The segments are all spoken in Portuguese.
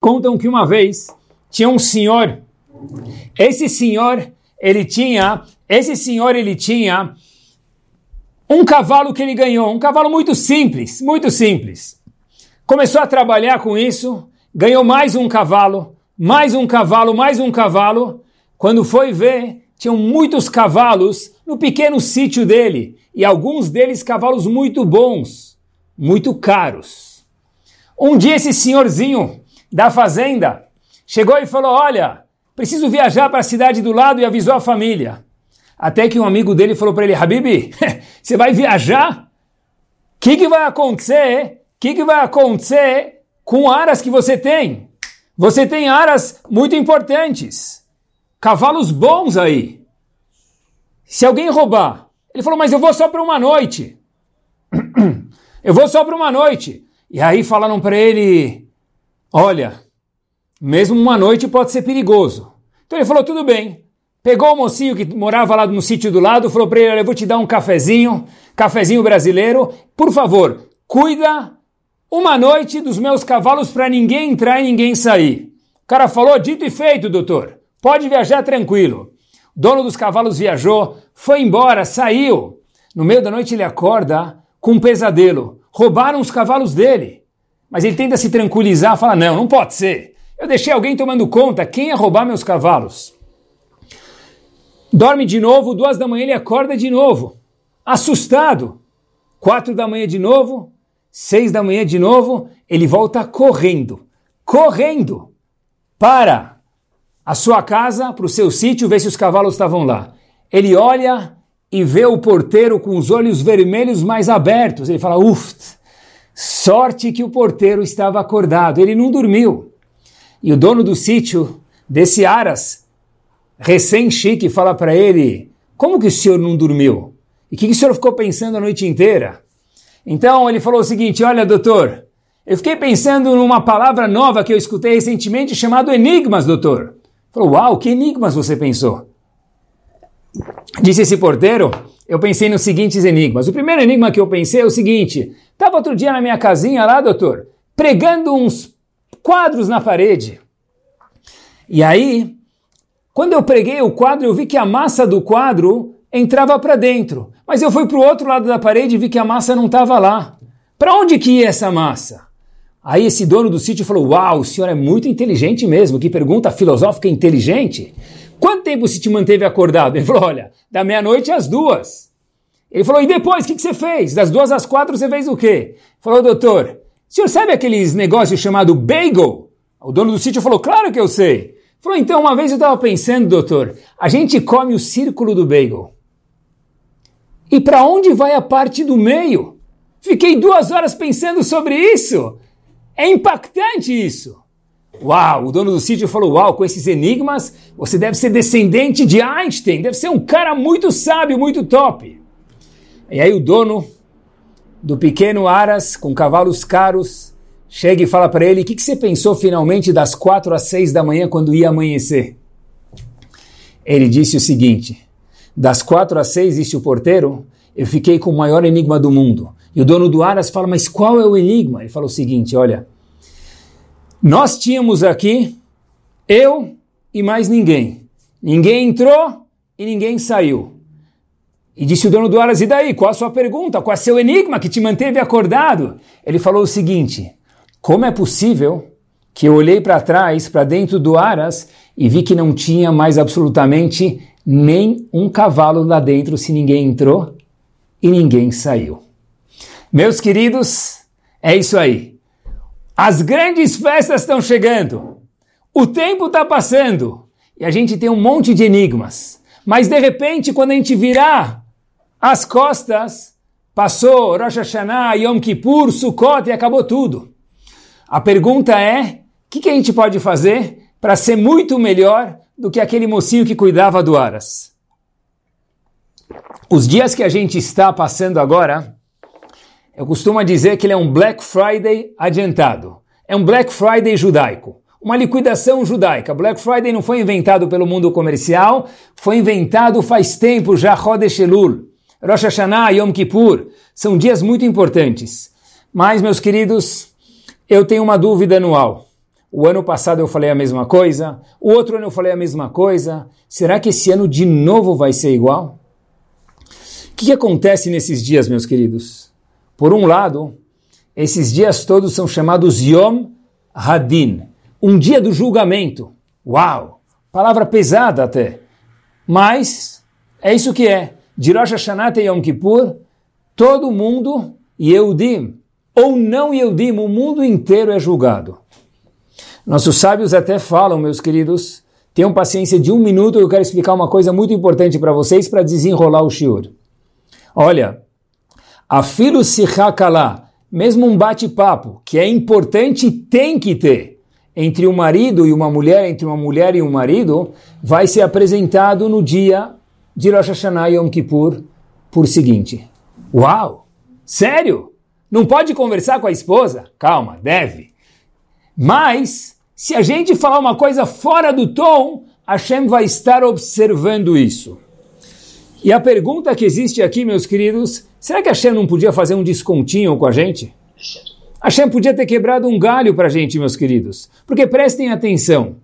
Contam que uma vez tinha um senhor. Esse senhor, ele tinha, esse senhor ele tinha um cavalo que ele ganhou, um cavalo muito simples, muito simples. Começou a trabalhar com isso, ganhou mais um cavalo, mais um cavalo, mais um cavalo. Quando foi ver, tinham muitos cavalos no pequeno sítio dele, e alguns deles cavalos muito bons, muito caros. Um dia esse senhorzinho da fazenda, chegou e falou: Olha, preciso viajar para a cidade do lado e avisou a família. Até que um amigo dele falou para ele: Habib, você vai viajar? O que, que vai acontecer? O que, que vai acontecer com aras que você tem? Você tem aras muito importantes, cavalos bons aí. Se alguém roubar, ele falou: Mas eu vou só para uma noite. eu vou só para uma noite. E aí falaram para ele: Olha, mesmo uma noite pode ser perigoso. Então ele falou: tudo bem. Pegou o mocinho que morava lá no sítio do lado, falou para ele: Olha, eu vou te dar um cafezinho, cafezinho brasileiro. Por favor, cuida uma noite dos meus cavalos para ninguém entrar e ninguém sair. O cara falou: dito e feito, doutor. Pode viajar tranquilo. O dono dos cavalos viajou, foi embora, saiu. No meio da noite ele acorda com um pesadelo. Roubaram os cavalos dele. Mas ele tenta se tranquilizar, fala: não, não pode ser. Eu deixei alguém tomando conta, quem ia roubar meus cavalos? Dorme de novo, duas da manhã ele acorda de novo, assustado. Quatro da manhã de novo, seis da manhã de novo, ele volta correndo, correndo para a sua casa, para o seu sítio, ver se os cavalos estavam lá. Ele olha e vê o porteiro com os olhos vermelhos mais abertos. Ele fala: uff, Sorte que o porteiro estava acordado, ele não dormiu. E o dono do sítio, desse Aras, recém-chique, fala para ele: Como que o senhor não dormiu? E o que, que o senhor ficou pensando a noite inteira? Então ele falou o seguinte: Olha, doutor, eu fiquei pensando numa palavra nova que eu escutei recentemente chamado enigmas, doutor. Falou: Uau, que enigmas você pensou? Disse esse porteiro: Eu pensei nos seguintes enigmas. O primeiro enigma que eu pensei é o seguinte: Estava outro dia na minha casinha lá, doutor, pregando uns quadros na parede. E aí, quando eu preguei o quadro, eu vi que a massa do quadro entrava para dentro. Mas eu fui para o outro lado da parede e vi que a massa não estava lá. Para onde que ia essa massa? Aí esse dono do sítio falou: Uau, o senhor é muito inteligente mesmo. Que pergunta filosófica inteligente. Quanto tempo se te manteve acordado? Ele falou: Olha, da meia-noite às duas. Ele falou, e depois, o que, que, você fez? Das duas às quatro você fez o quê? Falou, doutor, o senhor sabe aqueles negócios chamado bagel? O dono do sítio falou, claro que eu sei. Falou, então, uma vez eu estava pensando, doutor, a gente come o círculo do bagel. E para onde vai a parte do meio? Fiquei duas horas pensando sobre isso. É impactante isso. Uau, o dono do sítio falou: Uau, com esses enigmas, você deve ser descendente de Einstein, deve ser um cara muito sábio, muito top. E aí o dono do pequeno Aras, com cavalos caros, chega e fala para ele: O que, que você pensou finalmente das quatro às seis da manhã quando ia amanhecer? Ele disse o seguinte: Das quatro às seis, disse o porteiro, eu fiquei com o maior enigma do mundo. E o dono do Aras fala: Mas qual é o enigma? Ele fala o seguinte: Olha, nós tínhamos aqui eu e mais ninguém. Ninguém entrou e ninguém saiu. E disse o dono do Aras, e daí? Qual a sua pergunta? Qual é seu enigma que te manteve acordado? Ele falou o seguinte: como é possível que eu olhei para trás, para dentro do Aras, e vi que não tinha mais absolutamente nem um cavalo lá dentro se ninguém entrou e ninguém saiu? Meus queridos, é isso aí. As grandes festas estão chegando. O tempo está passando. E a gente tem um monte de enigmas. Mas de repente, quando a gente virar as costas, passou Rosh Hashanah, Yom Kippur, Sukkot e acabou tudo. A pergunta é, o que, que a gente pode fazer para ser muito melhor do que aquele mocinho que cuidava do Aras? Os dias que a gente está passando agora, eu costumo dizer que ele é um Black Friday adiantado. É um Black Friday judaico. Uma liquidação judaica. Black Friday não foi inventado pelo mundo comercial, foi inventado faz tempo já, Chodesh Elul. Rosh Hashanah, Yom Kippur, são dias muito importantes. Mas, meus queridos, eu tenho uma dúvida anual. o ano passado eu falei a mesma coisa, o outro ano eu falei a mesma coisa. Será que esse ano de novo vai ser igual? O que acontece nesses dias, meus queridos? Por um lado, esses dias todos são chamados Yom Hadin, um dia do julgamento. Uau! Palavra pesada até. Mas é isso que é. De Rosh Hashanah e Yom Kippur, todo mundo, Yehudim, ou não Yehudim, o mundo inteiro é julgado. Nossos sábios até falam, meus queridos, tenham paciência de um minuto, eu quero explicar uma coisa muito importante para vocês para desenrolar o shiur. Olha, a filo sichakalá, mesmo um bate-papo, que é importante e tem que ter, entre um marido e uma mulher, entre uma mulher e um marido, vai ser apresentado no dia de Rosh Hashanah Yom Kippur por seguinte. Uau! Sério? Não pode conversar com a esposa? Calma, deve. Mas, se a gente falar uma coisa fora do tom, Hashem vai estar observando isso. E a pergunta que existe aqui, meus queridos, será que Hashem não podia fazer um descontinho com a gente? Hashem podia ter quebrado um galho para a gente, meus queridos. Porque prestem atenção,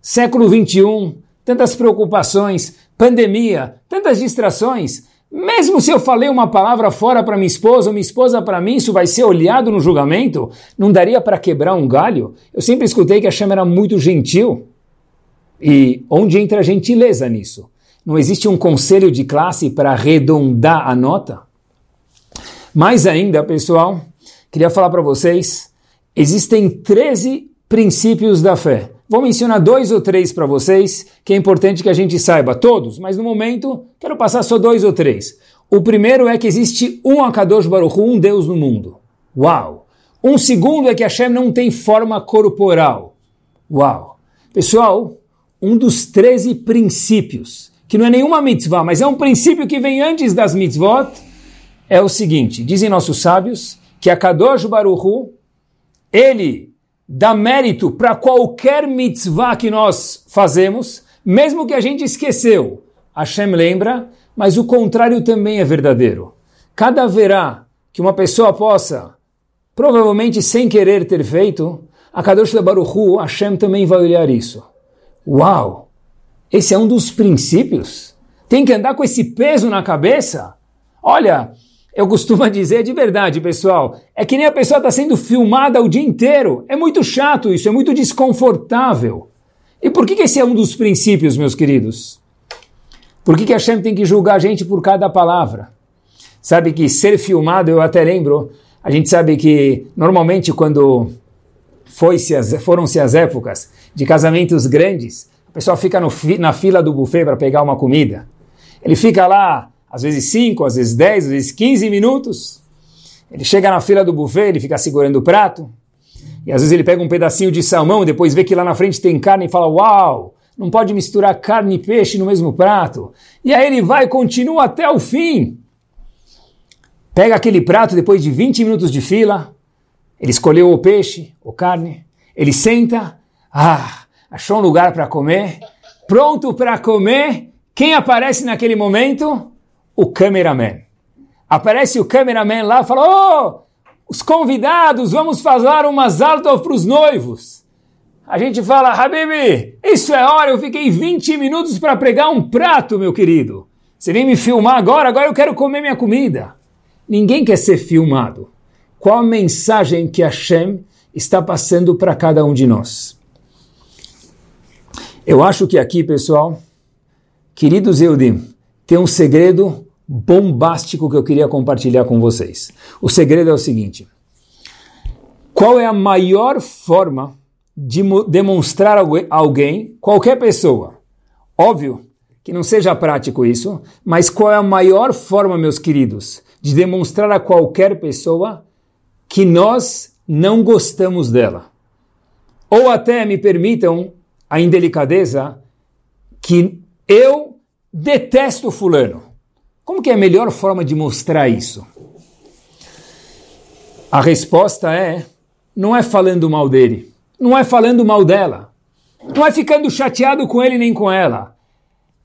século 21, tantas preocupações, pandemia, tantas distrações. Mesmo se eu falei uma palavra fora para minha esposa ou minha esposa para mim, isso vai ser olhado no julgamento? Não daria para quebrar um galho? Eu sempre escutei que a chama era muito gentil. E onde entra a gentileza nisso? Não existe um conselho de classe para arredondar a nota? Mais ainda, pessoal, queria falar para vocês, existem 13 princípios da fé. Vou mencionar dois ou três para vocês, que é importante que a gente saiba, todos, mas no momento quero passar só dois ou três. O primeiro é que existe um Akadosh Baruch um Deus no mundo. Uau! Um segundo é que Hashem não tem forma corporal. Uau! Pessoal, um dos 13 princípios, que não é nenhuma mitzvah, mas é um princípio que vem antes das mitzvot, é o seguinte, dizem nossos sábios, que Akadosh Baruch Hu, ele dá mérito para qualquer mitzvah que nós fazemos, mesmo que a gente esqueceu. Hashem lembra, mas o contrário também é verdadeiro. Cada verá que uma pessoa possa, provavelmente sem querer ter feito, a Kadosh Baruch Hu, Hashem também vai olhar isso. Uau! Esse é um dos princípios. Tem que andar com esse peso na cabeça. Olha, eu costumo dizer de verdade, pessoal, é que nem a pessoa está sendo filmada o dia inteiro. É muito chato isso, é muito desconfortável. E por que, que esse é um dos princípios, meus queridos? Por que, que a Hashem tem que julgar a gente por cada palavra? Sabe que ser filmado, eu até lembro, a gente sabe que normalmente quando foram-se as épocas de casamentos grandes, a pessoa fica no, na fila do buffet para pegar uma comida. Ele fica lá às vezes 5, às vezes 10, às vezes 15 minutos. Ele chega na fila do buffet, ele fica segurando o prato. E às vezes ele pega um pedacinho de salmão, depois vê que lá na frente tem carne e fala: Uau, não pode misturar carne e peixe no mesmo prato. E aí ele vai continua até o fim. Pega aquele prato depois de 20 minutos de fila. Ele escolheu o peixe, ou carne. Ele senta. Ah, achou um lugar para comer. Pronto para comer. Quem aparece naquele momento? o cameraman. Aparece o cameraman lá e fala: Oh, os convidados, vamos fazer umas altas para os noivos. A gente fala: Habibi, isso é hora, eu fiquei 20 minutos para pregar um prato, meu querido. Você vem me filmar agora, agora eu quero comer minha comida. Ninguém quer ser filmado. Qual a mensagem que Hashem está passando para cada um de nós? Eu acho que aqui, pessoal, queridos Eudim, tem um segredo bombástico que eu queria compartilhar com vocês. O segredo é o seguinte: qual é a maior forma de demonstrar a alguém, qualquer pessoa? Óbvio que não seja prático isso, mas qual é a maior forma, meus queridos, de demonstrar a qualquer pessoa que nós não gostamos dela? Ou até me permitam a indelicadeza que eu detesto fulano. Como que é a melhor forma de mostrar isso? A resposta é: não é falando mal dele, não é falando mal dela, não é ficando chateado com ele nem com ela.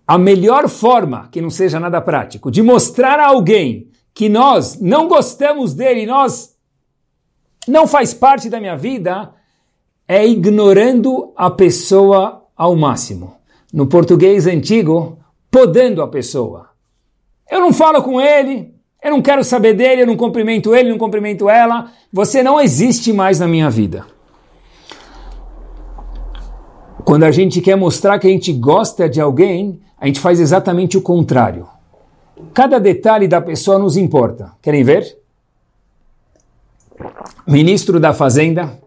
A melhor forma, que não seja nada prático, de mostrar a alguém que nós não gostamos dele, nós não faz parte da minha vida, é ignorando a pessoa ao máximo. No português antigo, podando a pessoa. Eu não falo com ele, eu não quero saber dele, eu não cumprimento ele, não cumprimento ela. Você não existe mais na minha vida. Quando a gente quer mostrar que a gente gosta de alguém, a gente faz exatamente o contrário. Cada detalhe da pessoa nos importa. Querem ver? Ministro da Fazenda,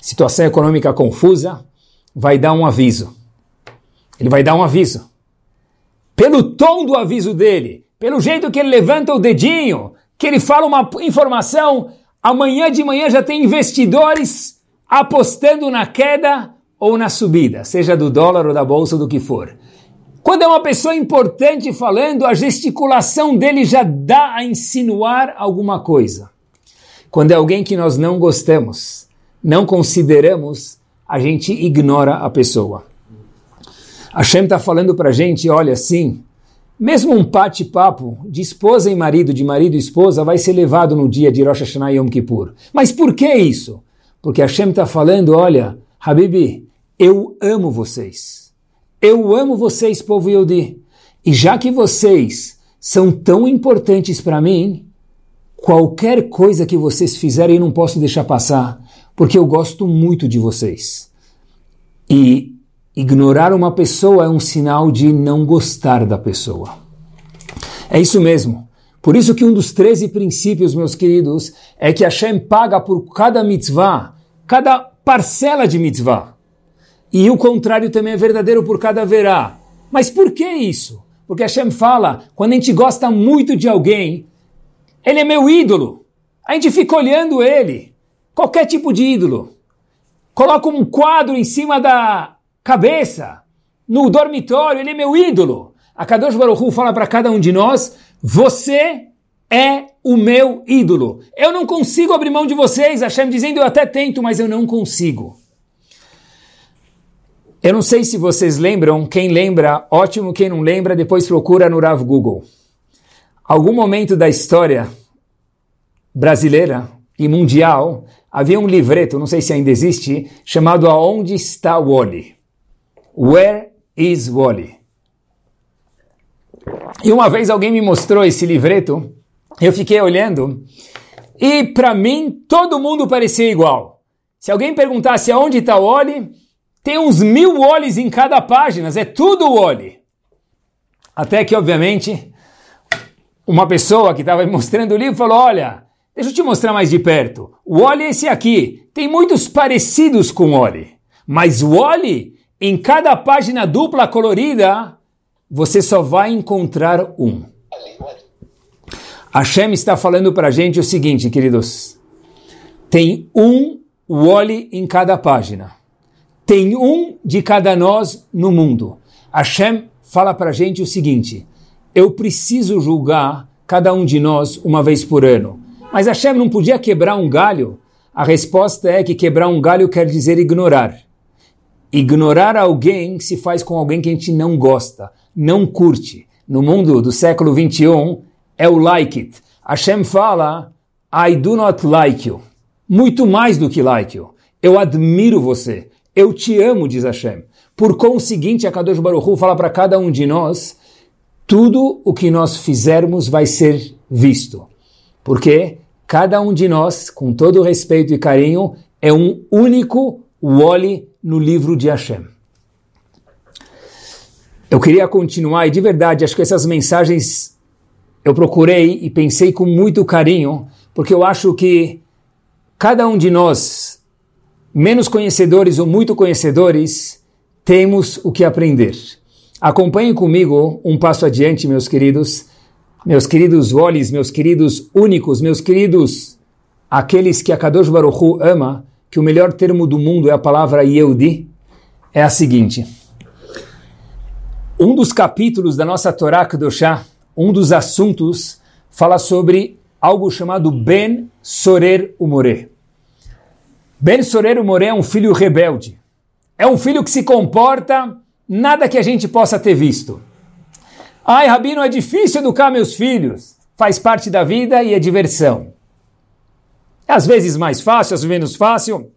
situação econômica confusa, vai dar um aviso. Ele vai dar um aviso. Pelo tom do aviso dele, pelo jeito que ele levanta o dedinho, que ele fala uma informação, amanhã de manhã já tem investidores apostando na queda ou na subida, seja do dólar ou da bolsa do que for. Quando é uma pessoa importante falando, a gesticulação dele já dá a insinuar alguma coisa. Quando é alguém que nós não gostamos, não consideramos, a gente ignora a pessoa. A Shem está falando para a gente, olha, sim, mesmo um bate-papo de esposa e marido, de marido e esposa, vai ser levado no dia de Rosh Hashanah e Yom Kippur. Mas por que isso? Porque a Shem está falando, olha, Habibi, eu amo vocês. Eu amo vocês, povo Yodi. E já que vocês são tão importantes para mim, qualquer coisa que vocês fizerem eu não posso deixar passar, porque eu gosto muito de vocês. E ignorar uma pessoa é um sinal de não gostar da pessoa. É isso mesmo. Por isso que um dos 13 princípios, meus queridos, é que Hashem paga por cada mitzvah, cada parcela de mitzvah. E o contrário também é verdadeiro por cada verá. Mas por que isso? Porque Hashem fala, quando a gente gosta muito de alguém, ele é meu ídolo. A gente fica olhando ele. Qualquer tipo de ídolo. Coloca um quadro em cima da cabeça, no dormitório, ele é meu ídolo. A Kadosh Baruch fala para cada um de nós, você é o meu ídolo. Eu não consigo abrir mão de vocês. Hashem dizendo, eu até tento, mas eu não consigo. Eu não sei se vocês lembram, quem lembra, ótimo, quem não lembra, depois procura no Rav Google. Algum momento da história brasileira e mundial, havia um livreto, não sei se ainda existe, chamado Aonde está Wally? Where is Wally? E uma vez alguém me mostrou esse livreto, eu fiquei olhando, e para mim todo mundo parecia igual. Se alguém perguntasse aonde está Wally, tem uns mil olhos em cada página, é tudo olho. Até que, obviamente, uma pessoa que estava mostrando o livro falou: Olha, deixa eu te mostrar mais de perto. O olho é esse aqui. Tem muitos parecidos com o olho, mas o olho, em cada página dupla colorida, você só vai encontrar um. Hashem está falando para a gente o seguinte, queridos: tem um Wally em cada página. Tem um de cada nós no mundo. Hashem fala para a gente o seguinte: eu preciso julgar cada um de nós uma vez por ano. Mas Hashem não podia quebrar um galho? A resposta é que quebrar um galho quer dizer ignorar. Ignorar alguém se faz com alguém que a gente não gosta, não curte. No mundo do século 21 é o like it. Hashem fala, I do not like you. Muito mais do que like you. Eu admiro você. Eu te amo, diz Hashem. Por conseguinte, a Kadosh Baruch fala para cada um de nós, tudo o que nós fizermos vai ser visto. Porque cada um de nós, com todo respeito e carinho, é um único Woli no livro de Hashem. Eu queria continuar, e de verdade, acho que essas mensagens eu procurei e pensei com muito carinho, porque eu acho que cada um de nós menos conhecedores ou muito conhecedores, temos o que aprender. Acompanhem comigo um passo adiante, meus queridos, meus queridos Wolis, meus queridos únicos, meus queridos, aqueles que a Kadosh Baruch Hu ama, que o melhor termo do mundo é a palavra Yehudi, é a seguinte. Um dos capítulos da nossa Torá Kedoshá, um dos assuntos, fala sobre algo chamado Ben Sorer Umoreh. Ben Soreiro Moré é um filho rebelde. É um filho que se comporta nada que a gente possa ter visto. Ai, Rabino, é difícil educar meus filhos. Faz parte da vida e é diversão. Às vezes mais fácil, às vezes menos fácil.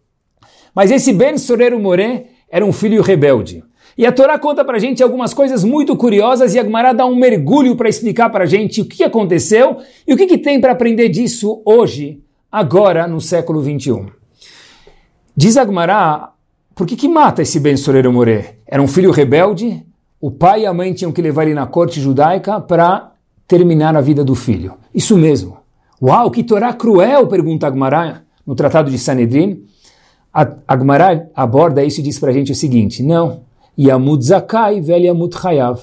Mas esse Ben Sorero Moré era um filho rebelde. E a Torá conta para a gente algumas coisas muito curiosas e a Gemara dá um mergulho para explicar para a gente o que aconteceu e o que, que tem para aprender disso hoje, agora, no século 21. Diz a Gemara, por que, que mata esse Ben Sorero Moré? Era um filho rebelde, o pai e a mãe tinham que levar ele na corte judaica para terminar a vida do filho. Isso mesmo. Uau, que Torá cruel, pergunta a Gemara no Tratado de Sanedrin. A, a Gemara aborda isso e diz para a gente o seguinte, não, Yamud Zakai vel Yamud Hayav.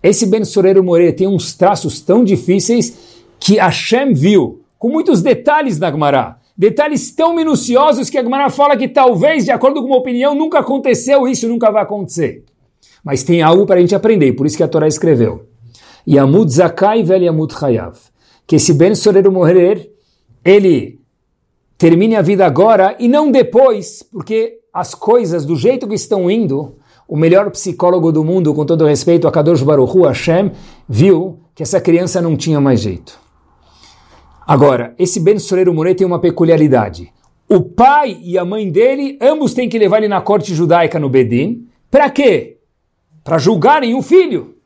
Esse Ben Sorero More tem uns traços tão difíceis que Hashem viu, com muitos detalhes na Gemara. Detalhes tão minuciosos que a Gemara fala que talvez, de acordo com uma opinião, nunca aconteceu isso, nunca vai acontecer. Mas tem algo para a gente aprender, por isso que a Torá escreveu. Yamud Zakai vel Yamud Hayav. Que esse Ben Sorero Morer, ele termine a vida agora e não depois, porque as coisas do jeito que estão indo, o melhor psicólogo do mundo, com todo respeito a Kadosh Baruch Hu, Hashem, viu que essa criança não tinha mais jeito. Agora, esse Ben Soreiro Murei tem uma peculiaridade. O pai e a mãe dele, ambos têm que levar ele na corte judaica no Bedin. Para quê? Para julgarem o filho.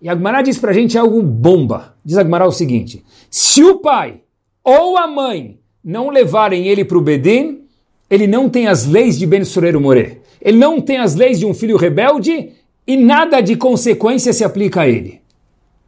E Agmará diz para a gente algo bomba. Diz Agmará o seguinte: se o pai ou a mãe não levarem ele para o Bedin, ele não tem as leis de Ben Soreiro Moré ele não tem as leis de um filho rebelde e nada de consequência se aplica a ele.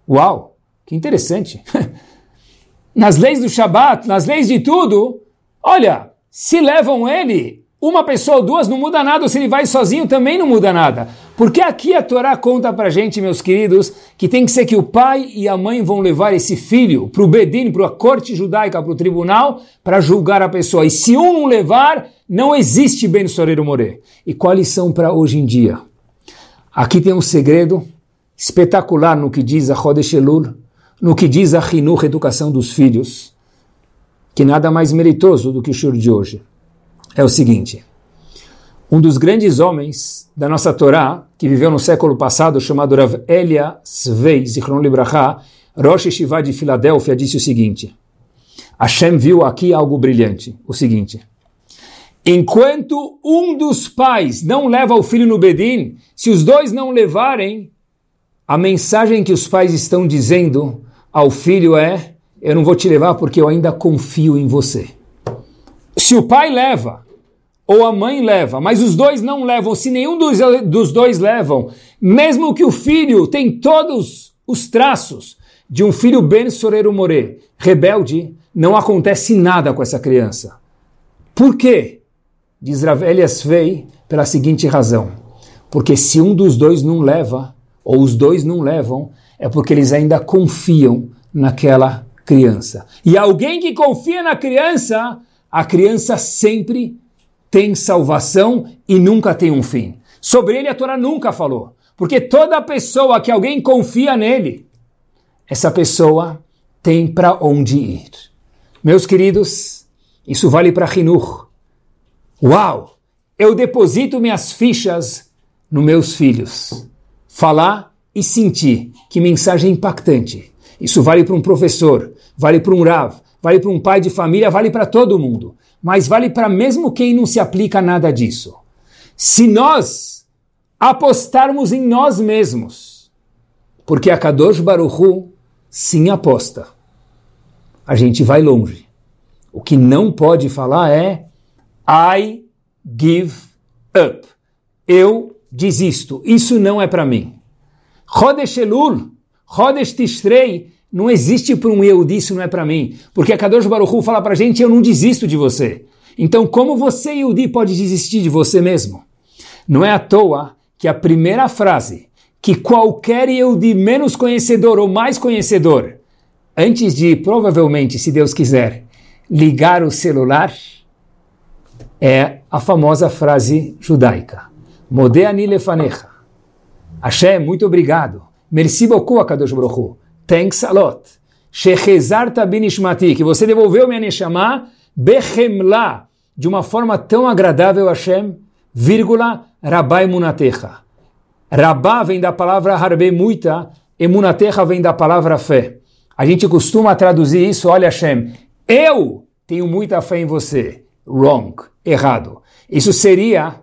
Uau, que interessante. nas leis do Shabat, nas leis de tudo, olha, se levam ele, uma pessoa ou duas não muda nada, se ele vai sozinho também não muda nada. Porque aqui a Torá conta pra gente, meus queridos, que tem que ser que o pai e a mãe vão levar esse filho para o Bedin, para a corte judaica, para o tribunal, para julgar a pessoa. E se um não levar, não existe Ben Soreiro More. E qual a lição para hoje em dia? Aqui tem um segredo espetacular no que diz a Chodesh Elul, no que diz a Hinuch, educação dos filhos, que nada mais meritoso do que o shur de hoje. É o seguinte, um dos grandes homens da nossa Torá, que viveu no século passado, chamado Rav Elia Svei, Zichron Libraha, Rosh Yeshiva de Filadélfia, disse o seguinte, Hashem viu aqui algo brilhante, o seguinte, Enquanto um dos pais não leva o filho no Bedin, se os dois não levarem, a mensagem que os pais estão dizendo ao filho é: Eu não vou te levar porque eu ainda confio em você. Se o pai leva, ou a mãe leva, mas os dois não levam, se nenhum dos, dos dois levam, mesmo que o filho tem todos os traços de um filho Ben Sorero More, rebelde, não acontece nada com essa criança. Por quê? Diz Rav Vei pela seguinte razão. Porque se um dos dois não leva, ou os dois não levam, é porque eles ainda confiam naquela criança. E alguém que confia na criança, a criança sempre tem salvação e nunca tem um fim. Sobre ele a Torá nunca falou. Porque toda pessoa que alguém confia nele, essa pessoa tem para onde ir. Meus queridos, isso vale para Hinur, Uau! Eu deposito minhas fichas nos meus filhos. Falar e sentir. Que mensagem impactante. Isso vale para um professor, vale para um Rav, vale para um pai de família, vale para todo mundo. Mas vale para mesmo quem não se aplica a nada disso. Se nós apostarmos em nós mesmos, porque a Kadosh Baruchu sim aposta, a gente vai longe. O que não pode falar é I give up. Eu desisto. Isso não é para mim. Chodesh Elul, Chodesh Tishrei, não existe para um eu disso não é para mim. Porque a Kadosh Baruch Hu fala para a gente, eu não desisto de você. Então, como você, Yehudi, pode desistir de você mesmo? Não é à toa que a primeira frase que qualquer Yehudi menos conhecedor ou mais conhecedor, antes de, provavelmente, se Deus quiser, ligar o celular, é a famosa frase judaica. Modeani lefanecha. Hashem, muito obrigado. Merci beaucoup, Akadosh Baruch Hu. Thanks a lot. Shechezarta binishmati, que você devolveu minha neshama, bechemla, de uma forma tão agradável, Hashem, vírgula, rabai munatecha. Rabá vem da palavra harbe muita, emunatecha vem da palavra fé. A gente costuma traduzir isso, olha Hashem, eu tenho muita fé em você. Wrong errado. Isso seria,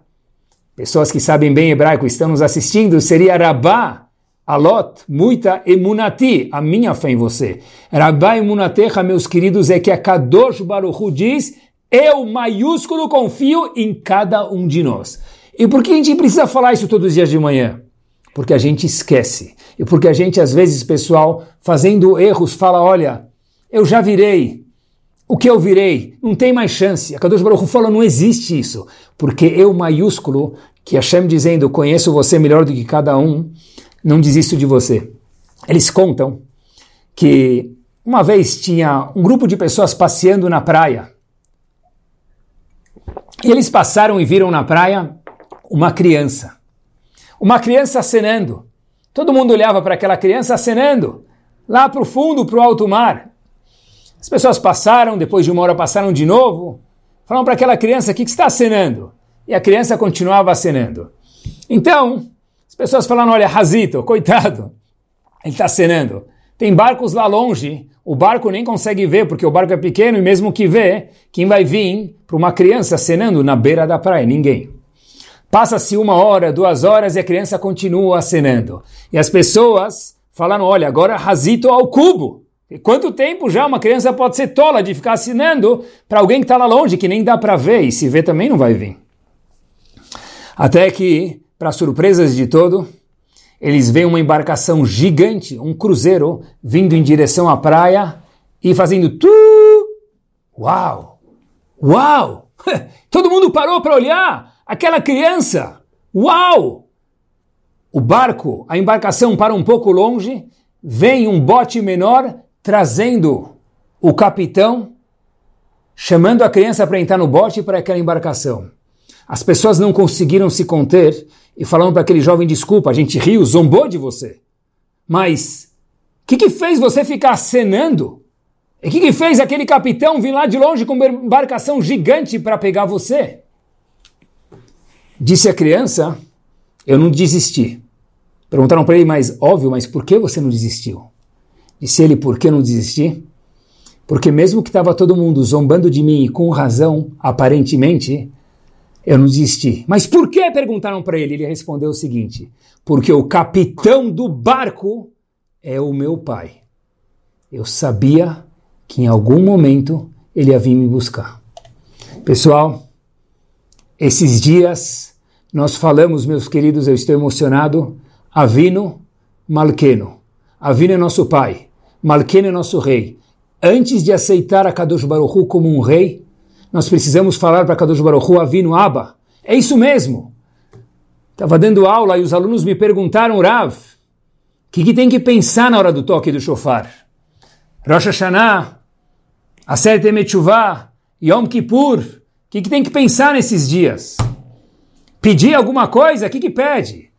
pessoas que sabem bem hebraico estão nos assistindo, seria Rabá, Alot, muita emunati, a minha fé em você. Rabá emunatecha, meus queridos, é que a Kadosh Baruch diz, eu maiúsculo confio em cada um de nós. E por que a gente precisa falar isso todos os dias de manhã? Porque a gente esquece. E porque a gente, às vezes, pessoal, fazendo erros, fala, olha, eu já virei, o que eu virei, não tem mais chance. A Kadosh Baruch fala, não existe isso. Porque eu maiúsculo, que Hashem dizendo, conheço você melhor do que cada um, não desisto de você. Eles contam que uma vez tinha um grupo de pessoas passeando na praia. E eles passaram e viram na praia uma criança. Uma criança acenando. Todo mundo olhava para aquela criança acenando, lá para o fundo, para o alto mar. As pessoas passaram, depois de uma hora passaram de novo, falaram para aquela criança: o que, que está acenando? E a criança continuava acenando. Então, pessoas falaram: olha, Razito, coitado, ele está acenando. Tem barcos lá longe, o barco nem consegue ver porque o barco é pequeno e mesmo que vê, quem vai vir para uma criança acenando na beira da praia? Ninguém. Passa-se uma hora, duas horas e a criança continua acenando. E as pessoas falaram: olha, agora Razito ao cubo. E quanto tempo já uma criança pode ser tola de ficar assinando para alguém que está lá longe, que nem dá para ver, e se vê também não vai vir. Até que, para surpresas de todo, eles veem uma embarcação gigante, um cruzeiro, vindo em direção à praia e fazendo tu. Uau! Uau! Todo mundo parou para olhar aquela criança. Uau! O barco, a embarcação para um pouco longe, vem um bote menor trazendo o capitão, chamando a criança para entrar no bote para aquela embarcação. As pessoas não conseguiram se conter e falaram para aquele jovem: desculpa, a gente riu, zombou de você. Mas o que, que fez você ficar acenando? E o que, que fez aquele capitão vir lá de longe com uma embarcação gigante para pegar você? Disse a criança: Eu não desisti. Perguntaram para ele, mas óbvio, mas por que você não desistiu? Disse ele, por que não desisti? Porque mesmo que estava todo mundo zombando de mim e com razão, aparentemente, eu não desisti. Mas por que? Perguntaram para ele. Ele respondeu o seguinte: porque o capitão do barco é o meu pai. Eu sabia que em algum momento ele ia vir me buscar. Pessoal, esses dias nós falamos, meus queridos, eu estou emocionado, Avino Malqueno. Avino é nosso pai. Malken é nosso rei. Antes de aceitar a Kadosh Baruchu como um rei, nós precisamos falar para Kadosh Baruchu Avinu Abba. É isso mesmo. Estava dando aula e os alunos me perguntaram, Rav, o que, que, tem que pensar na hora do toque do shofar? Rosh Hashanah, Aseret Emetchuvah, Yom Kippur, o que, que, tem que pensar nesses dias? Pedir alguma coisa? O que, que pede?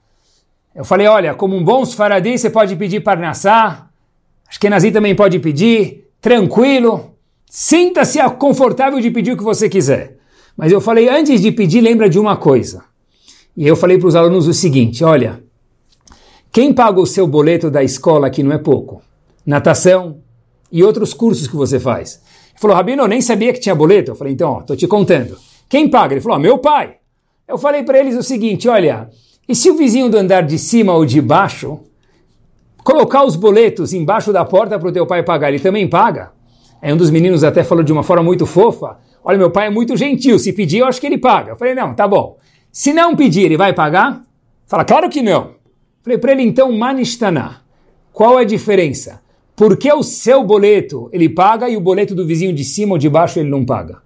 Eu falei, olha, como um bom Sfaradi, você pode pedir Parnassá, Ashkenazi também pode pedir, tranquilo. Sinta-se confortável de pedir o que você quiser. Mas eu falei, antes de pedir, lembra de uma coisa. E eu falei para os alunos o seguinte: olha, quem paga o seu boleto da escola que não é pouco? Natação e outros cursos que você faz. Ele falou, Rabino, eu nem sabia que tinha boleto. Eu falei, então, tô te contando. Quem paga? Ele falou, meu pai. Eu falei para eles o seguinte: olha, e se o vizinho do andar de cima ou de baixo colocar os boletos embaixo da porta para o teu pai pagar, ele também paga? Aí um dos meninos até falou de uma forma muito fofa, olha, meu pai é muito gentil, se pedir eu acho que ele paga. Eu falei, não, tá bom. Se não pedir, ele vai pagar? Fala, claro que não. Falei para ele, então, manistana, qual é a diferença? Por que o seu boleto ele paga e o boleto do vizinho de cima ou de baixo ele não paga?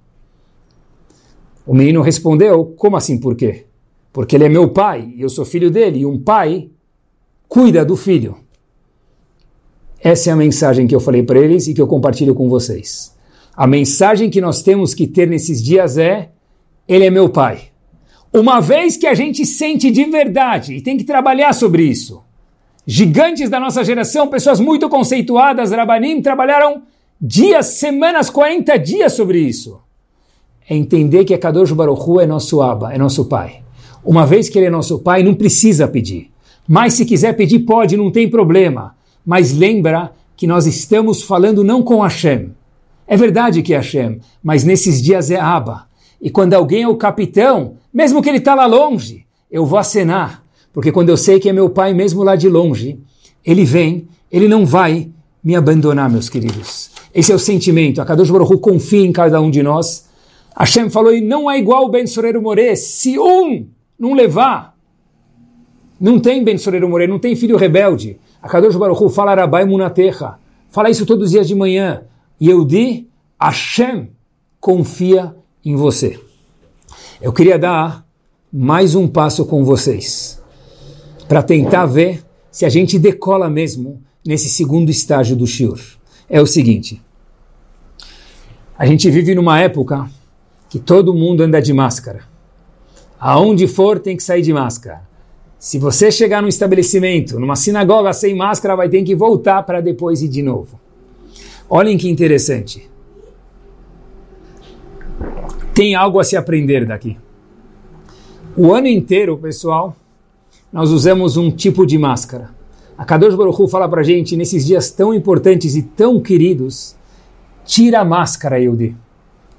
O menino respondeu, como assim por quê? Porque ele é meu pai e eu sou filho dele, e um pai cuida do filho. Essa é a mensagem que eu falei para eles e que eu compartilho com vocês. A mensagem que nós temos que ter nesses dias é: Ele é meu Pai. Uma vez que a gente sente de verdade, e tem que trabalhar sobre isso. Gigantes da nossa geração, pessoas muito conceituadas, Rabanim, trabalharam dias, semanas, 40 dias sobre isso. É entender que a Kadosh Baruch Hu é nosso Abba, é nosso Pai. Uma vez que Ele é nosso Pai, não precisa pedir. Mas se quiser pedir, pode, não tem problema mas lembra que nós estamos falando não com Hashem. É verdade que é Hashem, mas nesses dias é Abba. E quando alguém é o capitão, mesmo que ele está lá longe, eu vou acenar. Porque quando eu sei que é meu pai, mesmo lá de longe, ele vem, ele não vai me abandonar, meus queridos. Esse é o sentimento. A Kadosh Baruch Hu confia em cada um de nós. Hashem falou, e não é igual o Ben Soreiro More. Se um não levar, não tem Ben Soreiro More, não tem filho rebelde. A Kadosh Baruch Hu fala Rabai Munatecha. Fala isso todos os dias de manhã. E eu di, Hashem confia em você. Eu queria dar mais um passo com vocês para tentar ver se a gente decola mesmo nesse segundo estágio do Shiur. É o seguinte: a gente vive numa época que todo mundo anda de máscara. Aonde for tem que sair de máscara. Se você chegar num estabelecimento, numa sinagoga sem máscara, vai ter que voltar para depois ir de novo. Olhem que interessante. Tem algo a se aprender daqui. O ano inteiro, pessoal, nós usamos um tipo de máscara. A Kadosh Baruch Hu fala para gente, nesses dias tão importantes e tão queridos, tira a máscara, Yehudi.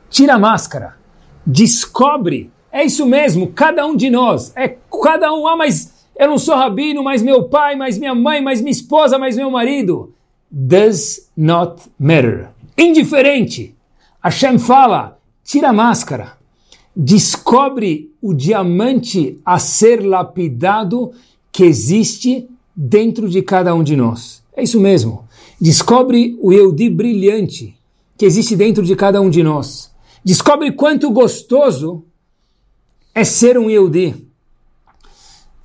Tira a máscara. Descobre. É isso mesmo, cada um de nós. É cada um, ah, mas eu não sou rabino, mas meu pai, mas minha mãe, mas minha esposa, mas meu marido. Does not matter. Indiferente. Hashem fala, tira a máscara. Descobre o diamante a ser lapidado que existe dentro de cada um de nós. É isso mesmo. Descobre o Eudi brilhante que existe dentro de cada um de nós. Descobre quanto gostoso é ser um Eudi.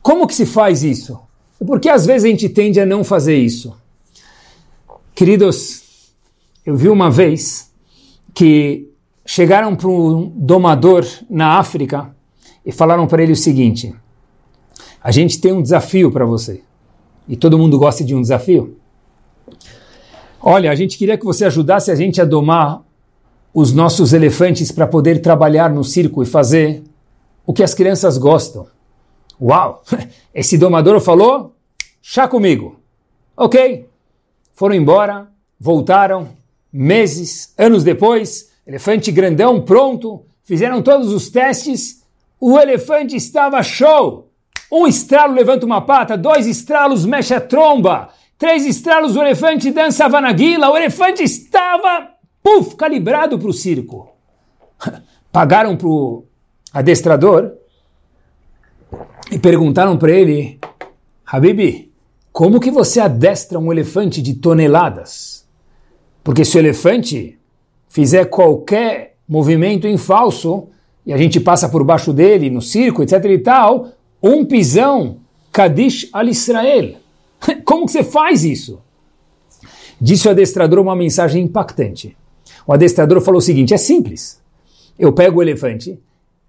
Como que se faz isso? Porque às vezes a gente tende a não fazer isso. Queridos, eu vi uma vez que chegaram para um domador na África e falaram para ele o seguinte: a gente tem um desafio para você. E todo mundo gosta de um desafio. Olha, a gente queria que você ajudasse a gente a domar os nossos elefantes para poder trabalhar no circo e fazer o que as crianças gostam. Uau! Esse domador falou: chá comigo. Ok. Foram embora, voltaram, meses, anos depois, elefante grandão pronto, fizeram todos os testes, o elefante estava show. Um estralo levanta uma pata, dois estralos mexe a tromba, três estralos o elefante dança a vanaguila, o elefante estava, puf, calibrado para o circo. Pagaram para o adestrador e perguntaram para ele, Habibi, como que você adestra um elefante de toneladas? Porque se o elefante fizer qualquer movimento em falso e a gente passa por baixo dele no circo, etc e tal, um pisão, Kadish al Israel. Como que você faz isso? Disse o adestrador uma mensagem impactante. O adestrador falou o seguinte: é simples. Eu pego o elefante,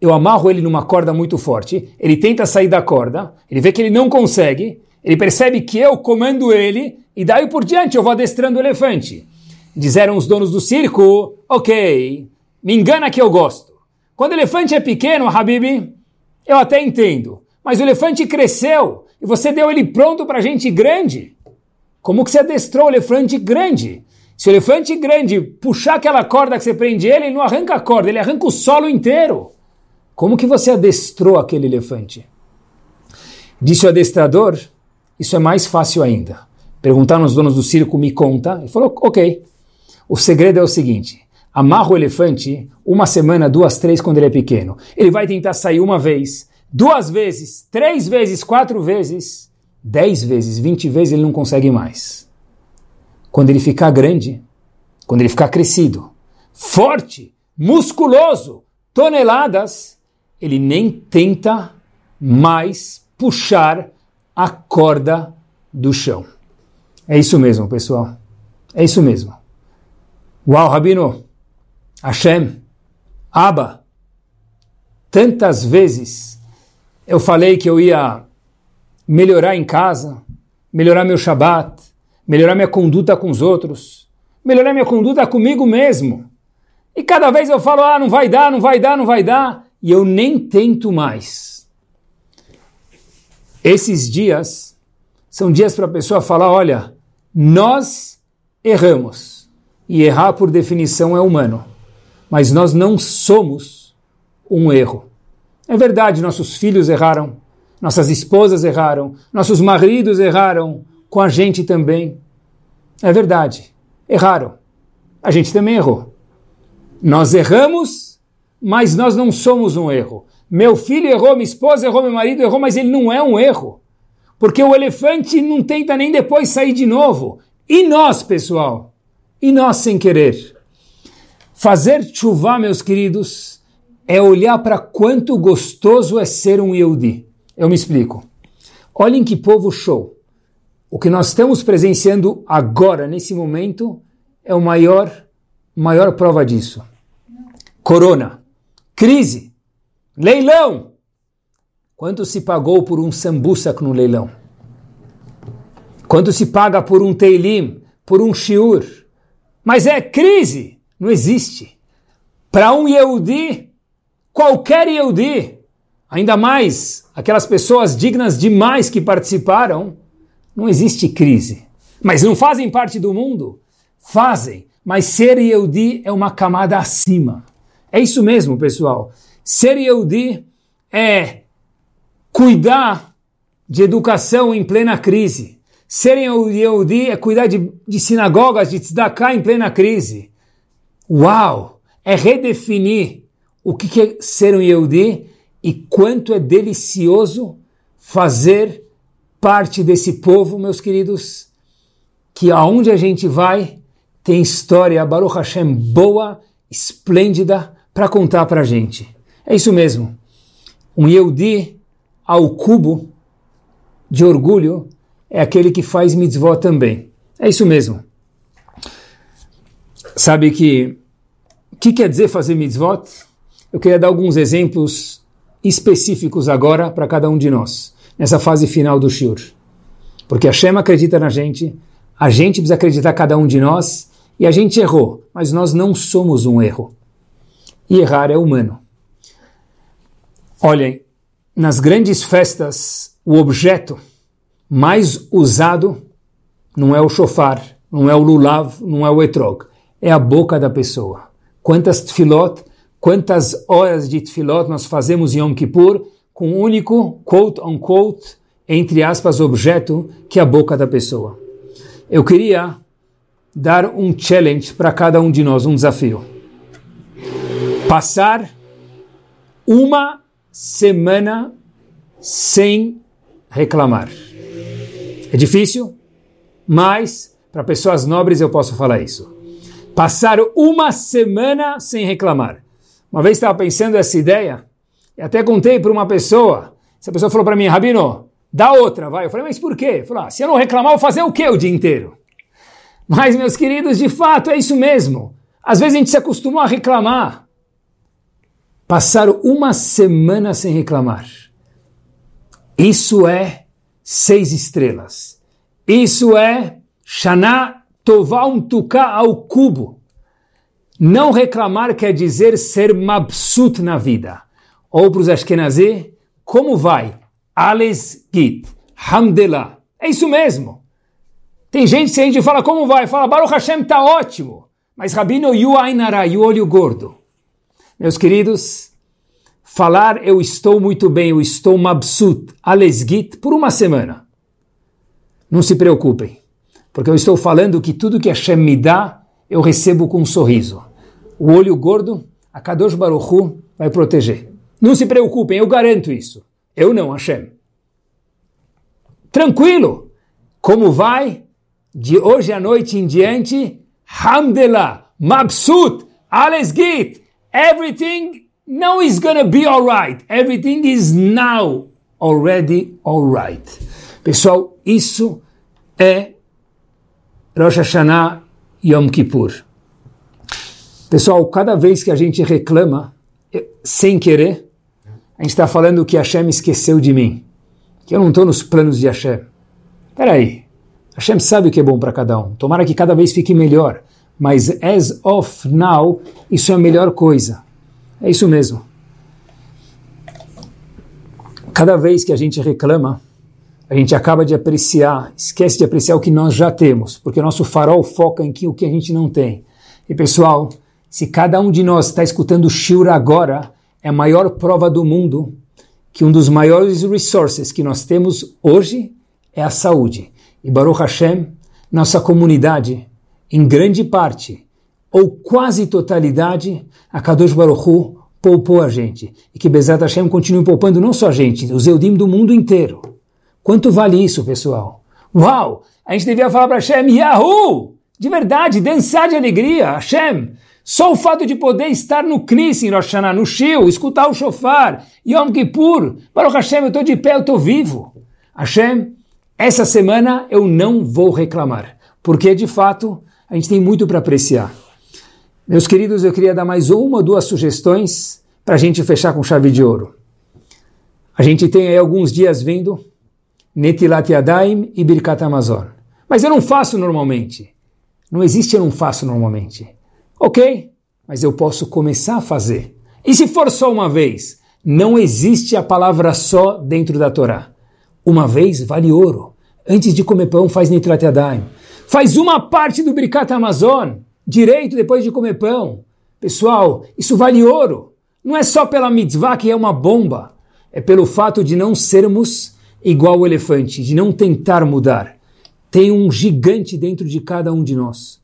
eu amarro ele numa corda muito forte, ele tenta sair da corda, ele vê que ele não consegue, ele percebe que eu comando ele, e daí por diante eu vou adestrando o elefante. Disseram os donos do circo: ok, me engana que eu gosto. Quando o elefante é pequeno, Habibi, eu até entendo. Mas o elefante cresceu e você deu ele pronto para gente grande. Como que você adestrou o elefante grande? Se o elefante grande puxar aquela corda que você prende ele, ele não arranca a corda, ele arranca o solo inteiro. Como que você adestrou aquele elefante? Disse o adestrador, isso é mais fácil ainda. Perguntaram os donos do circo, me conta. Ele falou, ok. O segredo é o seguinte, amarra o elefante uma semana, duas, três, quando ele é pequeno. Ele vai tentar sair uma vez, duas vezes, três vezes, quatro vezes, dez vezes, vinte vezes, ele não consegue mais. Quando ele ficar grande, quando ele ficar crescido, forte, musculoso, toneladas, ele nem tenta mais puxar a corda do chão. É isso mesmo, pessoal. É isso mesmo. Uau, Rabino, Hashem, Abba, tantas vezes eu falei que eu ia melhorar em casa, melhorar meu Shabat, melhorar minha conduta com os outros, melhorar minha conduta comigo mesmo. E cada vez eu falo, ah, não vai dar, não vai dar, não vai dar, e eu nem tento mais. Esses dias são dias para a pessoa falar, olha, nós erramos. E errar, por definição, é humano. Mas nós não somos um erro. É verdade, nossos filhos erraram, nossas esposas erraram, nossos maridos erraram, com a gente também. É verdade, erraram. A gente também errou. Nós erramos, mas nós não somos um erro. Meu filho errou, minha esposa errou, meu marido errou, mas ele não é um erro. Porque o elefante não tenta nem depois sair de novo. E nós, pessoal? E nós sem querer? Fazer chuva, meus queridos, é olhar para quanto gostoso é ser um Yehudi. Eu me explico. Olhem que povo show. O que nós estamos presenciando agora, nesse momento, é o maior, maior prova disso. Corona, crise, leilão. Quanto se pagou por um sambusak no leilão? Quanto se paga por um teilim, por um shiur? Mas é crise, não existe. Para um Yehudi, qualquer Yehudi, ainda mais aquelas pessoas dignas demais que participaram, não existe crise. Mas não fazem parte do mundo? Fazem. Mas ser Yehudi é uma camada acima. É isso mesmo, pessoal. Ser Yehudi é cuidar de educação em plena crise. Ser Yehudi é cuidar de, de sinagogas, de tzedakah em plena crise. Uau! É redefinir o que é ser um Yehudi e quanto é delicioso fazer parte desse povo, meus queridos, que aonde a gente vai tem história, Baruch Hashem, boa, esplêndida, para contar para a gente. É isso mesmo. Um Yehudi ao cubo de orgulho é aquele que faz mitzvot também. É isso mesmo. Sabe que o que quer dizer fazer mitzvot? Eu queria dar alguns exemplos específicos agora para cada um de nós, nessa fase final do Shur. Porque a Shema acredita na gente, a gente precisa acreditar cada um de nós, e a gente errou, mas nós não somos um erro. E errar é humano. Olhem, nas grandes festas, o objeto mais usado não é o chofar, não é o lulav, não é o etrog, é a boca da pessoa. Quantas tefilot, quantas horas de tefilot nós fazemos em Yom Kippur com um único, quote unquote, entre aspas, objeto que é a boca da pessoa. Eu queria dar um challenge para cada um de nós, um desafio. Passar uma semana sem reclamar. É difícil, mas para pessoas nobres eu posso falar isso. Passar uma semana sem reclamar. Uma vez estava pensando essa ideia, e até contei para uma pessoa. Essa pessoa falou para mim, Rabino, dá outra, vai. Eu falei, mas por quê? Falou, ah, se eu não reclamar, eu vou fazer o quê o dia inteiro? Mas, meus queridos, de fato é isso mesmo. Às vezes a gente se acostumou a reclamar. Passar uma semana sem reclamar. Isso é seis estrelas. Isso é Shana Tová um Tuká ao cubo. Não reclamar quer dizer ser mabsut na vida. Ou para os Ashkenazi, como vai? Ales Git, Hamdelah. É isso mesmo. Tem gente que a gente fala como vai, fala Baruch Hashem está ótimo, mas Rabino Yu Ainara, e o olho gordo. Meus queridos, falar eu estou muito bem, eu estou mabsut, alesgit, por uma semana. Não se preocupem, porque eu estou falando que tudo que Hashem me dá, eu recebo com um sorriso. O olho gordo, a Kadosh Baruch Hu vai proteger. Não se preocupem, eu garanto isso. Eu não, Hashem. Tranquilo. Como vai? de hoje à noite em diante, Hamdulillah, Mabsut, alles geht, everything now is gonna be alright, everything is now already alright. Pessoal, isso é Rosh Hashanah Yom Kippur. Pessoal, cada vez que a gente reclama, sem querer, a gente está falando que Hashem esqueceu de mim, que eu não estou nos planos de Hashem. Espera aí, Hashem sabe o que é bom para cada um. Tomara que cada vez fique melhor. Mas as of now, isso é a melhor coisa. É isso mesmo. Cada vez que a gente reclama, a gente acaba de apreciar, esquece de apreciar o que nós já temos, porque o nosso farol foca em o que a gente não tem. E pessoal, se cada um de nós está escutando o Shura agora, é a maior prova do mundo que um dos maiores resources que nós temos hoje é a saúde. E Baruch Hashem, nossa comunidade, em grande parte, ou quase totalidade, a Kadosh Baruch Hu poupou a gente. E que Bezat Hashem continue poupando não só a gente, os Eudim do mundo inteiro. Quanto vale isso, pessoal? Uau! A gente devia falar para Hashem, Yahoo! De verdade, dançar de alegria, Hashem! Só o fato de poder estar no Knis em Rosh Hashanah, no Shil, escutar o shofar, Yom Kippur, Baruch Hashem, eu estou de pé, eu estou vivo. Hashem, essa semana eu não vou reclamar, porque de fato a gente tem muito para apreciar. Meus queridos, eu queria dar mais uma ou duas sugestões para a gente fechar com chave de ouro. A gente tem aí alguns dias vindo, Netilat Yadayim e Birkat Amazon. Mas eu não faço normalmente. Não existe eu não faço normalmente. Ok, mas eu posso começar a fazer. E se for só uma vez? Não existe a palavra só dentro da Torá. Uma vez vale ouro. Antes de comer pão, faz Nitrat Yadayim. Faz uma parte do Birkat Amazon, direito depois de comer pão. Pessoal, isso vale ouro. Não é só pela mitzvah que é uma bomba. É pelo fato de não sermos igual o elefante, de não tentar mudar. Tem um gigante dentro de cada um de nós.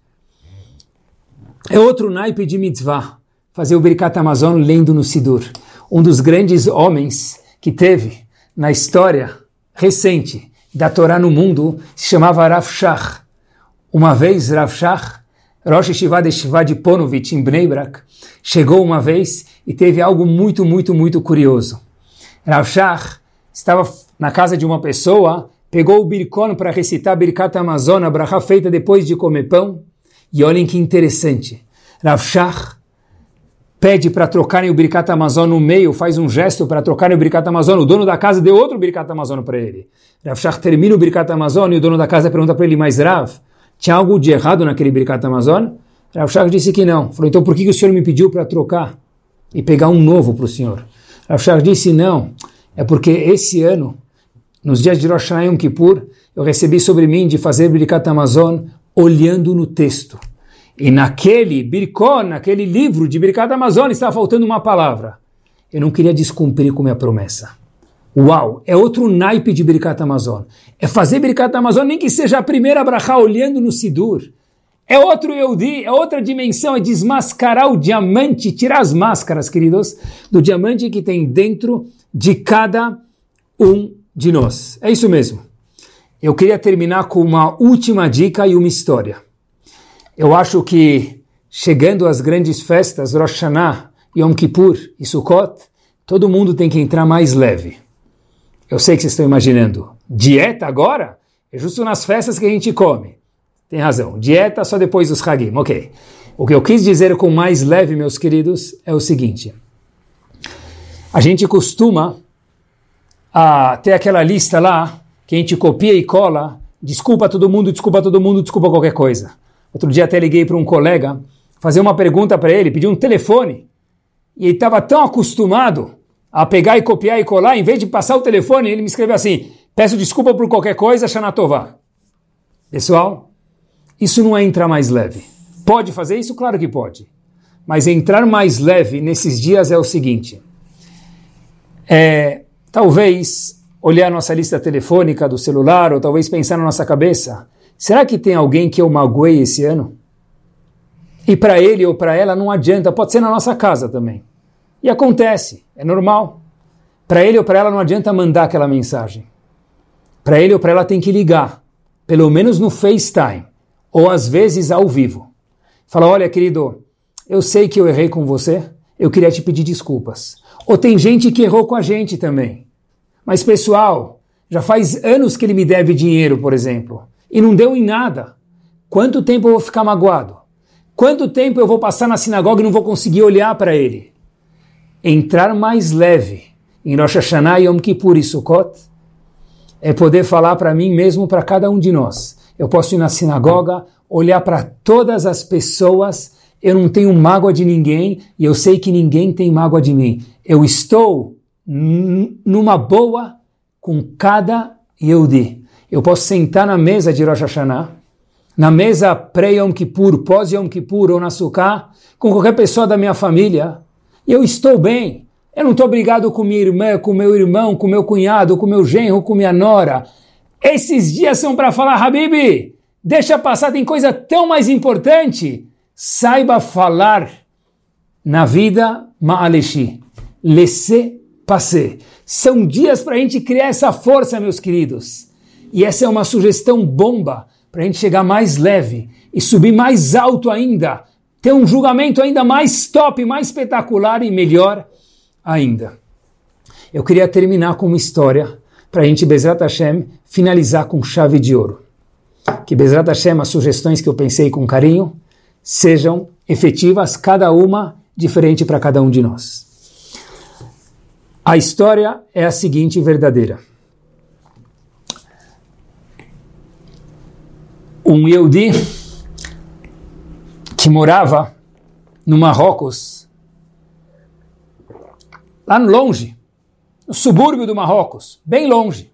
É outro naipe de mitzvah, fazer o Birkat Amazon lendo no Sidur. Um dos grandes homens que teve na história recente da Torá no mundo se chamava Rav Shach. Uma vez Rav Shach, Rosh Yeshiva de Shiva de Ponovitch em Bnei Brak, chegou uma vez e teve algo muito, muito, muito curioso. Rav Shach estava na casa de uma pessoa, pegou o birkon para recitar Birkat Amazon, a bracha feita depois de comer pão, e olhem que interessante. Rav Shach pede para trocarem o Birkat Amazon no meio, faz um gesto para trocarem o Birkat Amazon. O dono da casa deu outro Birkat Amazon para ele. Rav Shach termina o Birkat Amazon e o dono da casa pergunta para ele, mas Rav, tinha algo de errado naquele Birkat Amazon? Rav Shach disse que não. Falou, então por que, o senhor me pediu para trocar e pegar um novo para o senhor? Rav Shach disse, não, é porque esse ano, nos dias de Rosh Hashanah Yom Kippur, eu recebi sobre mim de fazer Birkat Amazon olhando no texto. E naquele Birkon, naquele livro de Birkat Amazon, estava faltando uma palavra. Eu não queria descumprir com minha promessa. Uau, é outro naipe de Birkat Amazon. É fazer Birkat Amazon, nem que seja a primeira brachá olhando no Sidur. É outro Eudi, é outra dimensão, é desmascarar o diamante, tirar as máscaras, queridos, do diamante que tem dentro de cada um de nós. É isso mesmo eu queria terminar com uma última dica e uma história. Eu acho que chegando às grandes festas, Rosh Hashanah, Yom Kippur e Sukkot, todo mundo tem que entrar mais leve. Eu sei que vocês estão imaginando. Dieta agora? É justo nas festas que a gente come. Tem razão. Dieta só depois dos Hagim. Ok. O que eu quis dizer com mais leve, meus queridos, é o seguinte. A gente costuma a ter aquela lista lá que a gente copia e cola, desculpa todo mundo, desculpa todo mundo, desculpa qualquer coisa. Outro dia até liguei para um colega, fazer uma pergunta para ele, pedi um telefone, e ele estava tão acostumado a pegar e copiar e colar, em vez de passar o telefone, ele me escreveu assim, peço desculpa por qualquer coisa, Shanatová. Pessoal, isso não é entrar mais leve. Pode fazer isso? Claro que pode. Mas entrar mais leve nesses dias é o seguinte, é, talvez olhar nossa lista telefônica do celular, ou talvez pensar na nossa cabeça: será que tem alguém que eu magoei esse ano? E para ele ou para ela não adianta, pode ser na nossa casa também. E acontece, é normal. Para ele ou para ela não adianta mandar aquela mensagem. Para ele ou para ela tem que ligar, pelo menos no FaceTime, ou às vezes ao vivo. Fala: olha, querido, eu sei que eu errei com você, eu queria te pedir desculpas. Ou tem gente que errou com a gente também. Mas, pessoal, já faz anos que ele me deve dinheiro, por exemplo, e não deu em nada. Quanto tempo eu vou ficar magoado? Quanto tempo eu vou passar na sinagoga e não vou conseguir olhar para ele? Entrar mais leve em Rosh Hashanah, Yom Kippur e Sukkot é poder falar para mim mesmo, para cada um de nós. Eu posso ir na sinagoga, olhar para todas as pessoas, eu não tenho mágoa de ninguém e eu sei que ninguém tem mágoa de mim. Eu estou numa boa com cada Yehudi. Eu posso sentar na mesa de Rosh Hashanah, na mesa pré-Yom Kippur, pós-Yom Kippur ou na Sukkah, com qualquer pessoa da minha família, eu estou bem. Eu não estou brigado com minha irmã, com meu irmão, com meu cunhado, com meu genro, com minha nora. Esses dias são para falar, Habib, deixa passar, tem coisa tão mais importante. Saiba falar na vida ma'aleshi, laisser passer. São dias para a gente criar essa força, meus queridos. E essa é uma sugestão bomba para a gente chegar mais leve e subir mais alto ainda, ter um julgamento ainda mais top, mais espetacular e melhor ainda. Eu queria terminar com uma história para a gente, Bezrat Hashem, finalizar com chave de ouro. Que Bezrat Hashem, as sugestões que eu pensei com carinho, sejam efetivas, cada uma diferente para cada um de nós. A história é a seguinte verdadeira. Um Yehudi que morava no Marrocos, lá longe, no subúrbio do Marrocos, bem longe,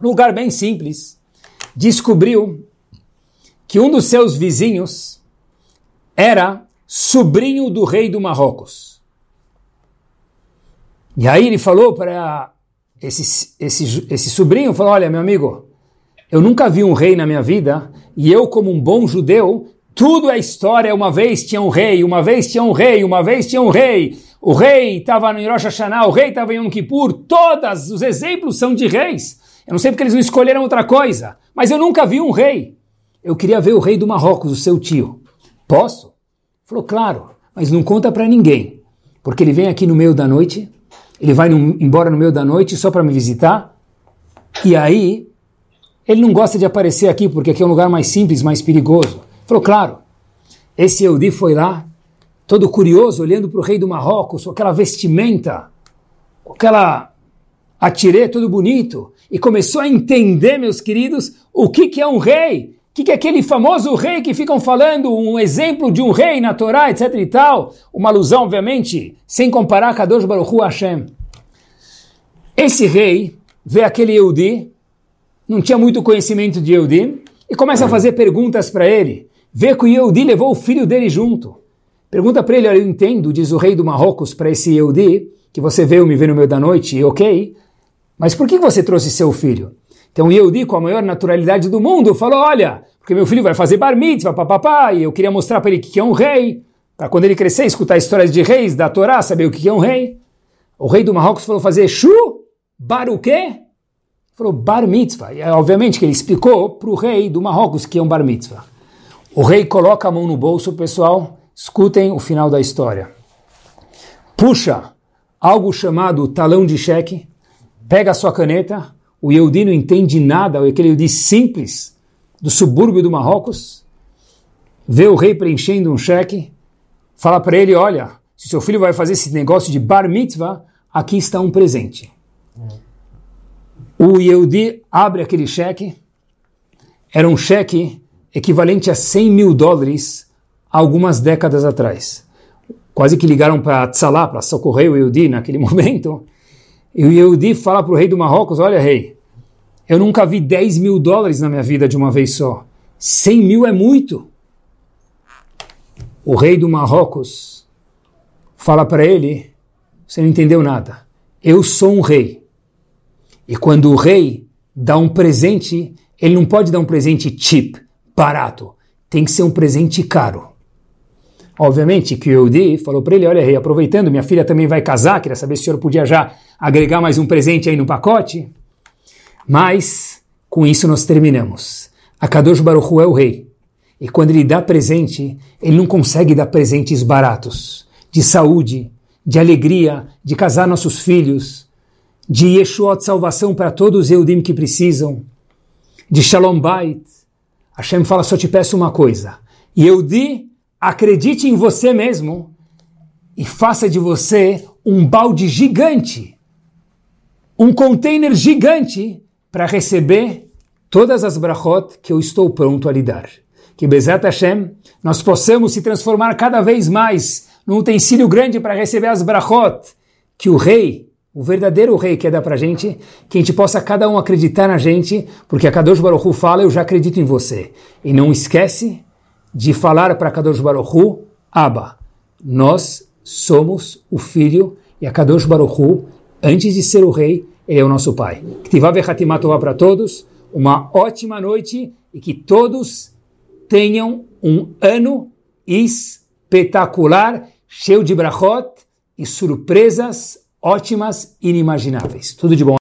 lugar bem simples, descobriu que um dos seus vizinhos era sobrinho do rei do Marrocos. E aí ele falou para esse, esse, esse sobrinho, falou, olha meu amigo, eu nunca vi um rei na minha vida, e eu como um bom judeu, tudo é história, uma vez tinha um rei, uma vez tinha um rei, uma vez tinha um rei, o rei estava no Rosh Hashanah, o rei estava em Yom Kippur, todos os exemplos são de reis. Eu não sei porque eles não escolheram outra coisa, mas eu nunca vi um rei. Eu queria ver o rei do Marrocos, o seu tio. Posso? Falou, claro, mas não conta para ninguém, porque ele vem aqui no meio da noite, ele vai no, embora no meio da noite só para me visitar, e aí ele não gosta de aparecer aqui porque aqui é um lugar mais simples, mais perigoso. Falou, claro. Esse Eudi foi lá, todo curioso, olhando para o rei do Marrocos, com aquela vestimenta, com aquela atirê todo bonito, e começou a entender, meus queridos, o que, que é um rei, o que, que é aquele famoso rei que ficam falando, um exemplo de um rei na Torá, etc e tal, uma alusão, obviamente, sem comparar Kadosh Baruch Hashem. Esse rei vê aquele Yehudi, não tinha muito conhecimento de Yehudi, e começa a fazer perguntas para ele. Vê que o Yehudi levou o filho dele junto. Pergunta para ele, olha, eu entendo, diz o rei do Marrocos para esse Yehudi, que você veio me ver no meio da noite, e ok, mas por que você trouxe seu filho? Então o Yehudi, com a maior naturalidade do mundo, falou, olha, porque meu filho vai fazer bar mitzvah, papapá, e eu queria mostrar para ele que é um rei, para quando ele crescer, escutar histórias de reis, da Torá, saber o que é um rei. O rei do Marrocos falou fazer shu, bar o quê? Falou bar mitzvah. E obviamente que ele explicou para o rei do Marrocos que é um bar mitzvah. O rei coloca a mão no bolso, pessoal, Escutem o final da história. Puxa algo chamado talão de cheque, pega a sua caneta, o Yehudi não entende nada, aquele Yehudi simples do subúrbio do Marrocos, vê o rei preenchendo um cheque, fala para ele, olha, se seu filho vai fazer esse negócio de bar mitzvah, aqui está um presente. O Yehudi abre aquele cheque, era um cheque equivalente a 100 mil dólares algumas décadas atrás. Quase que ligaram para Tzalá, para socorrer o Yehudi naquele momento. E o Yehudi fala para o rei do Marrocos, olha rei, eu nunca vi 10 mil dólares na minha vida de uma vez só. 100 mil é muito. O rei do Marrocos fala para ele, você não entendeu nada. Eu sou um rei. E quando o rei dá um presente, ele não pode dar um presente cheap, barato. Tem que ser um presente caro. Obviamente que o Yehudi falou para ele, olha rei, aproveitando, minha filha também vai casar, queria saber se o senhor podia já agregar mais um presente aí no pacote. Mas, com isso nós terminamos. A Kadosh Baruch Hu é o rei. E quando ele dá presente, ele não consegue dar presentes baratos, de saúde, de alegria, de casar nossos filhos, de Yeshua, salvação para todos os Eudim que precisam, de Shalom Bait. Hashem fala, só te peço uma coisa. Yehudi acredite em você mesmo e faça de você um balde gigante, um container gigante para receber todas as brachot que eu estou pronto a lhe dar. Que Bezat Hashem, nós possamos se transformar cada vez mais num utensílio grande para receber as brachot que o rei, o verdadeiro rei quer é dar para a gente, que a gente possa cada um acreditar na gente, porque a Kadosh Baruch Hu fala, eu já acredito em você. E não esquece de falar para Kadosh Baruch Hu, Abba, nós somos o filho e a Kadosh Baruch Hu, antes de ser o rei, ele é o nosso pai. Que Tivá Vechatimatová para todos, uma ótima noite e que todos tenham um ano espetacular, cheio de brachot e surpresas ótimas, inimagináveis. Tudo de bom.